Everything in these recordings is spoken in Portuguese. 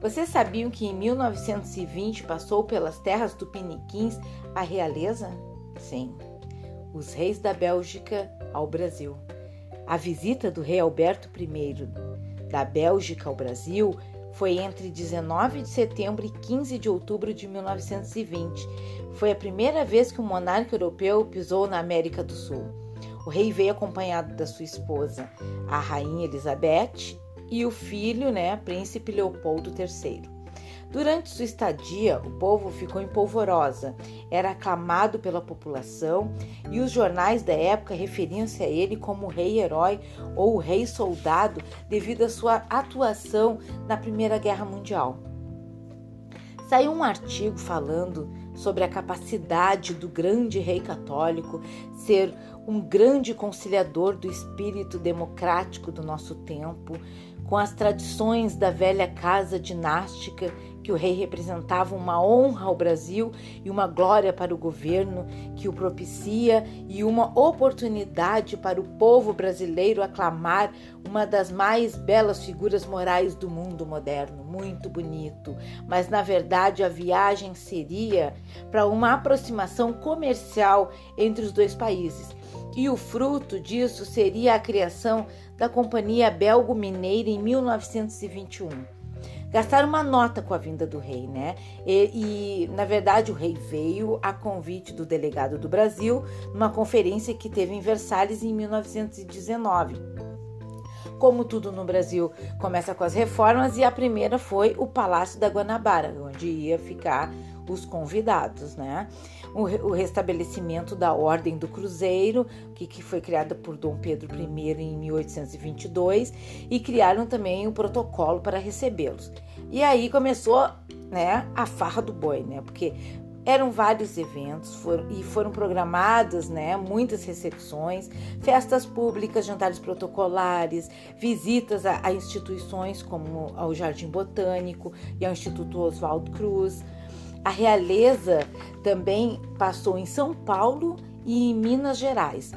Vocês sabiam que em 1920 passou pelas terras tupiniquins a realeza? Sim, os reis da Bélgica ao Brasil. A visita do rei Alberto I da Bélgica ao Brasil foi entre 19 de setembro e 15 de outubro de 1920. Foi a primeira vez que um monarca europeu pisou na América do Sul. O rei veio acompanhado da sua esposa, a rainha Elizabeth, e o filho, né, príncipe Leopoldo III. Durante sua estadia, o povo ficou em polvorosa, era aclamado pela população e os jornais da época referiam-se a ele como rei herói ou rei soldado devido à sua atuação na Primeira Guerra Mundial. Saiu um artigo falando sobre a capacidade do grande rei católico ser um grande conciliador do espírito democrático do nosso tempo, com as tradições da velha casa dinástica que o rei representava uma honra ao Brasil e uma glória para o governo que o propicia e uma oportunidade para o povo brasileiro aclamar uma das mais belas figuras morais do mundo moderno. Muito bonito, mas na verdade a viagem seria para uma aproximação comercial entre os dois países. E o fruto disso seria a criação da Companhia Belgo-Mineira em 1921. Gastaram uma nota com a vinda do rei, né? E, e, na verdade, o rei veio a convite do delegado do Brasil numa conferência que teve em Versalhes em 1919. Como tudo no Brasil começa com as reformas, e a primeira foi o Palácio da Guanabara, onde ia ficar os convidados, né? O, o restabelecimento da Ordem do Cruzeiro, que, que foi criada por Dom Pedro I em 1822, e criaram também o protocolo para recebê-los. E aí começou né, a farra do boi, né? Porque eram vários eventos foram, e foram programadas né, muitas recepções, festas públicas, jantares protocolares, visitas a, a instituições como ao Jardim Botânico e ao Instituto Oswaldo Cruz. A realeza também passou em São Paulo e em Minas Gerais.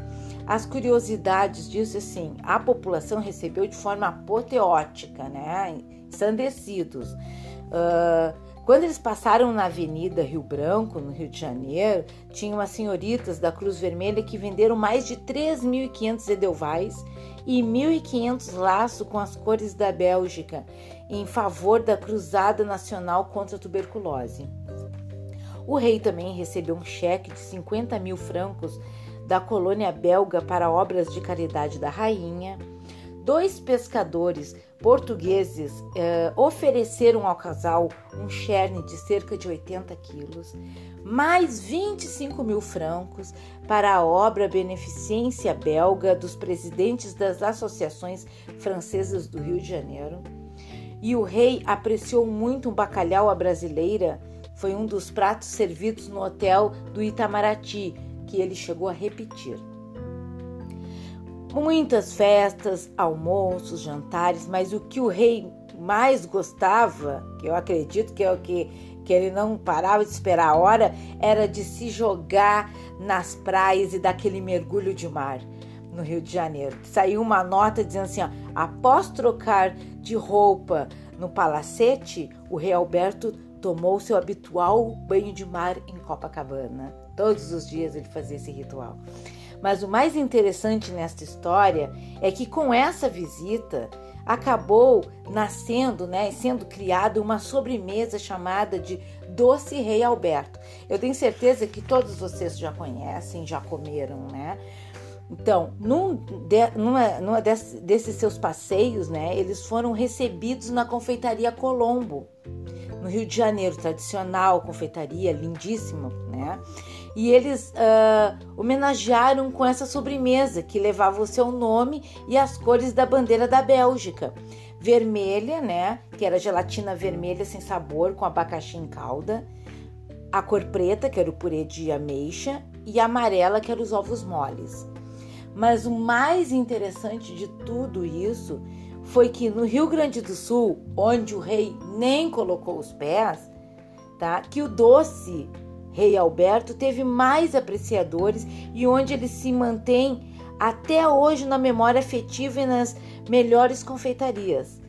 As curiosidades disso, assim, a população recebeu de forma apoteótica, né? Ensandecidos. Uh, quando eles passaram na Avenida Rio Branco, no Rio de Janeiro, tinham as senhoritas da Cruz Vermelha que venderam mais de 3.500 edelweiss e 1.500 laços com as cores da Bélgica em favor da Cruzada Nacional contra a Tuberculose. O rei também recebeu um cheque de 50 mil francos da colônia belga para obras de caridade da rainha. Dois pescadores portugueses eh, ofereceram ao casal um cherne de cerca de 80 quilos, mais 25 mil francos para a obra Beneficência Belga dos presidentes das associações francesas do Rio de Janeiro. E o rei apreciou muito um bacalhau à brasileira foi um dos pratos servidos no hotel do Itamaraty, que ele chegou a repetir. Muitas festas, almoços, jantares, mas o que o rei mais gostava, que eu acredito que é o que, que ele não parava de esperar a hora, era de se jogar nas praias e daquele mergulho de mar no Rio de Janeiro. Saiu uma nota dizendo assim: ó, após trocar de roupa no palacete, o rei Alberto tomou seu habitual banho de mar em Copacabana. Todos os dias ele fazia esse ritual. Mas o mais interessante nesta história é que com essa visita acabou nascendo, né, sendo criada uma sobremesa chamada de Doce Rei Alberto. Eu tenho certeza que todos vocês já conhecem, já comeram, né? Então, num, de, numa, numa desse, desses seus passeios, né, eles foram recebidos na confeitaria Colombo no Rio de Janeiro, tradicional, confeitaria lindíssima, né? E eles uh, homenagearam com essa sobremesa que levava o seu nome e as cores da bandeira da Bélgica. Vermelha, né? Que era gelatina vermelha sem sabor com abacaxi em calda. A cor preta, que era o purê de ameixa. E amarela, que eram os ovos moles. Mas o mais interessante de tudo isso foi que no Rio Grande do Sul, onde o rei nem colocou os pés, tá? Que o doce rei Alberto teve mais apreciadores e onde ele se mantém até hoje na memória afetiva e nas melhores confeitarias.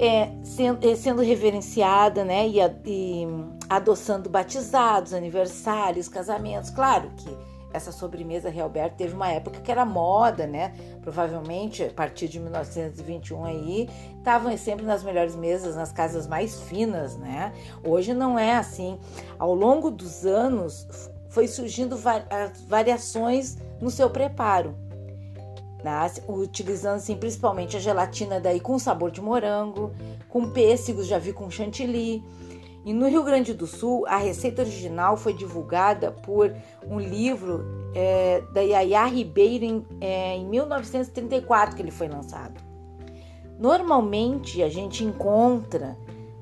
é, sendo, é, sendo reverenciada, né? E, e adoçando batizados, aniversários, casamentos. Claro que essa sobremesa Realberto teve uma época que era moda, né? Provavelmente a partir de 1921 aí, estavam sempre nas melhores mesas, nas casas mais finas, né? Hoje não é assim. Ao longo dos anos foi surgindo variações no seu preparo. Né? Utilizando assim, principalmente a gelatina daí com sabor de morango, com pêssegos, já vi com chantilly e no Rio Grande do Sul, a receita original foi divulgada por um livro é, da Yaya Ribeiro em, é, em 1934 que ele foi lançado. Normalmente a gente encontra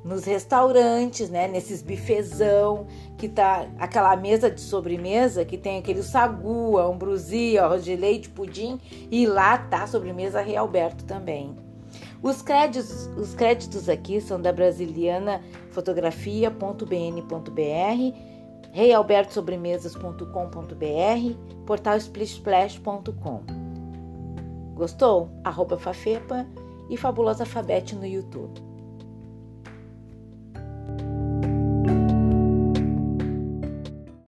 nos restaurantes, né, nesses bifezão, que tá aquela mesa de sobremesa que tem aquele sagu, ambrosia, arroz de leite, pudim e lá tá a sobremesa Realberto também. Os créditos, os créditos aqui são da brasiliana fotografia.bn.br, reialbertosobremesas.com.br, portal splishsplash.com. Gostou? Arroba Fafepa e Fabulosa Alfabete no YouTube.